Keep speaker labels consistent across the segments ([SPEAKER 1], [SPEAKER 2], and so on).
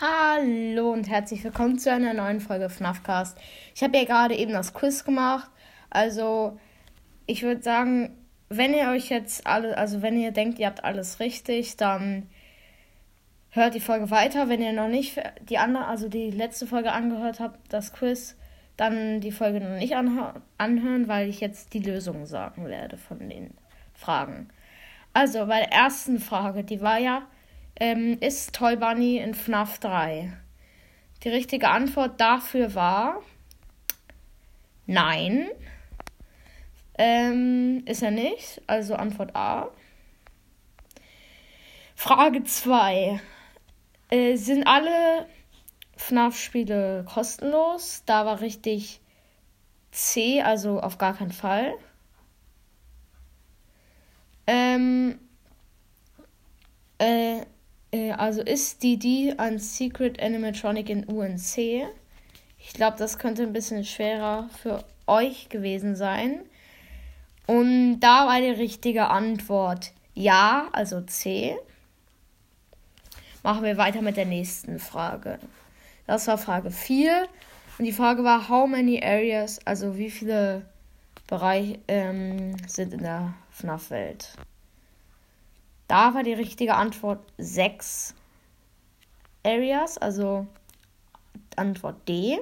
[SPEAKER 1] Hallo und herzlich willkommen zu einer neuen Folge FNAFcast. Ich habe ja gerade eben das Quiz gemacht. Also, ich würde sagen, wenn ihr euch jetzt alle, also wenn ihr denkt, ihr habt alles richtig, dann hört die Folge weiter. Wenn ihr noch nicht die andere, also die letzte Folge angehört habt, das Quiz, dann die Folge noch nicht anhören, weil ich jetzt die Lösungen sagen werde von den Fragen. Also, bei der ersten Frage, die war ja, ähm, ist Toy Bunny in FNAF 3? Die richtige Antwort dafür war nein. Ähm, ist er nicht, also Antwort A. Frage 2. Äh, sind alle FNAF-Spiele kostenlos? Da war richtig C, also auf gar keinen Fall. Ähm, äh, äh, also ist DD ein Secret Animatronic in UNC? Ich glaube, das könnte ein bisschen schwerer für euch gewesen sein. Und da war die richtige Antwort ja, also C. Machen wir weiter mit der nächsten Frage. Das war Frage 4. Und die Frage war, how many areas, also wie viele Bereiche ähm, sind in der FNAF-Welt? Da war die richtige Antwort 6 Areas, also Antwort D.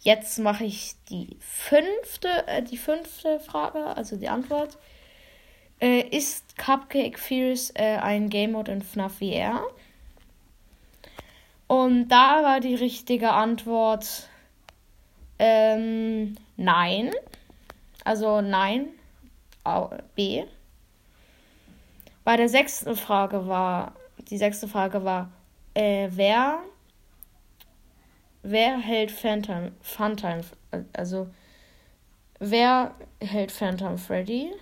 [SPEAKER 1] Jetzt mache ich die fünfte, äh, die fünfte Frage, also die Antwort. Äh, ist Cupcake Fears äh, ein Game Mode in FNAF VR? Und da war die richtige Antwort ähm, nein. Also nein. B. Bei der sechsten Frage war, die sechste Frage war, äh, wer, wer hält Phantom, Phantom, also wer hält Phantom Freddy?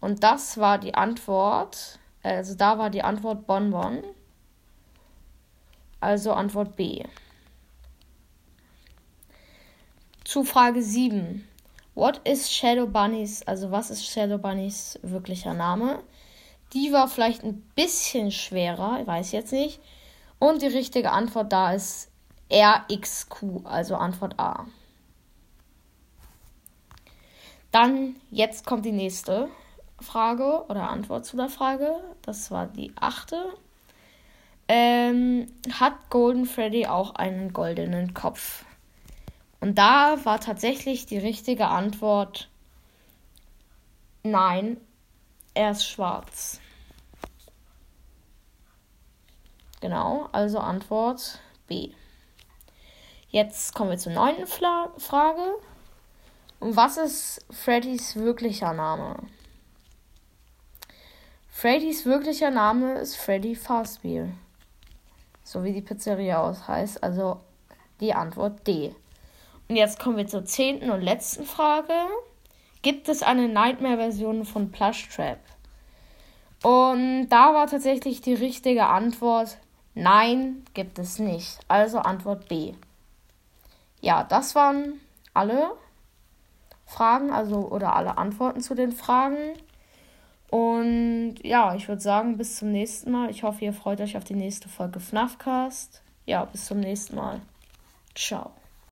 [SPEAKER 1] Und das war die Antwort, also da war die Antwort Bonbon. Also Antwort B. Zu Frage 7. What is Shadow Bunnies? Also was ist Shadow Bunnies wirklicher Name? Die war vielleicht ein bisschen schwerer, ich weiß jetzt nicht. Und die richtige Antwort da ist RXQ, also Antwort A. Dann, jetzt kommt die nächste Frage oder Antwort zu der Frage. Das war die achte. Ähm, hat Golden Freddy auch einen goldenen Kopf? Und da war tatsächlich die richtige Antwort nein, er ist schwarz. Genau, also Antwort B. Jetzt kommen wir zur neunten Fla Frage. Und was ist Freddys wirklicher Name? Freddys wirklicher Name ist Freddy Fazbear. So wie die Pizzeria aus heißt. Also die Antwort D. Und jetzt kommen wir zur zehnten und letzten Frage. Gibt es eine Nightmare-Version von Plush Trap? Und da war tatsächlich die richtige Antwort Nein, gibt es nicht. Also Antwort B. Ja, das waren alle Fragen, also oder alle Antworten zu den Fragen. Und ja, ich würde sagen, bis zum nächsten Mal. Ich hoffe, ihr freut euch auf die nächste Folge FNAFcast. Ja, bis zum nächsten Mal. Ciao.